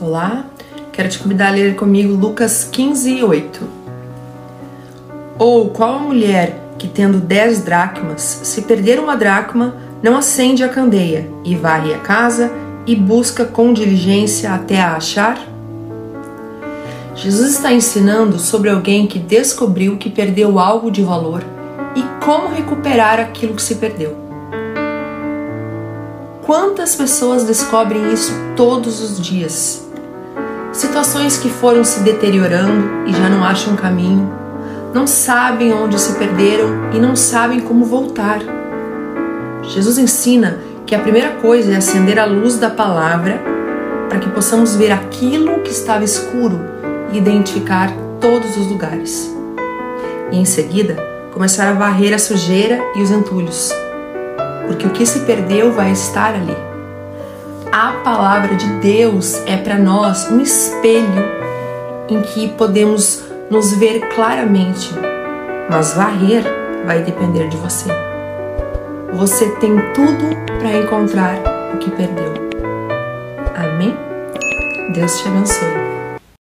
Olá, quero te convidar a ler comigo Lucas 15, 8. Ou qual a mulher que, tendo dez dracmas, se perder uma dracma, não acende a candeia e varre a casa e busca com diligência até a achar? Jesus está ensinando sobre alguém que descobriu que perdeu algo de valor e como recuperar aquilo que se perdeu. Quantas pessoas descobrem isso todos os dias? Situações que foram se deteriorando e já não acham caminho, não sabem onde se perderam e não sabem como voltar. Jesus ensina que a primeira coisa é acender a luz da palavra para que possamos ver aquilo que estava escuro e identificar todos os lugares. E em seguida, começar a varrer a sujeira e os entulhos, porque o que se perdeu vai estar ali. A palavra de Deus é para nós um espelho em que podemos nos ver claramente, mas varrer vai depender de você. Você tem tudo para encontrar o que perdeu. Amém? Deus te abençoe.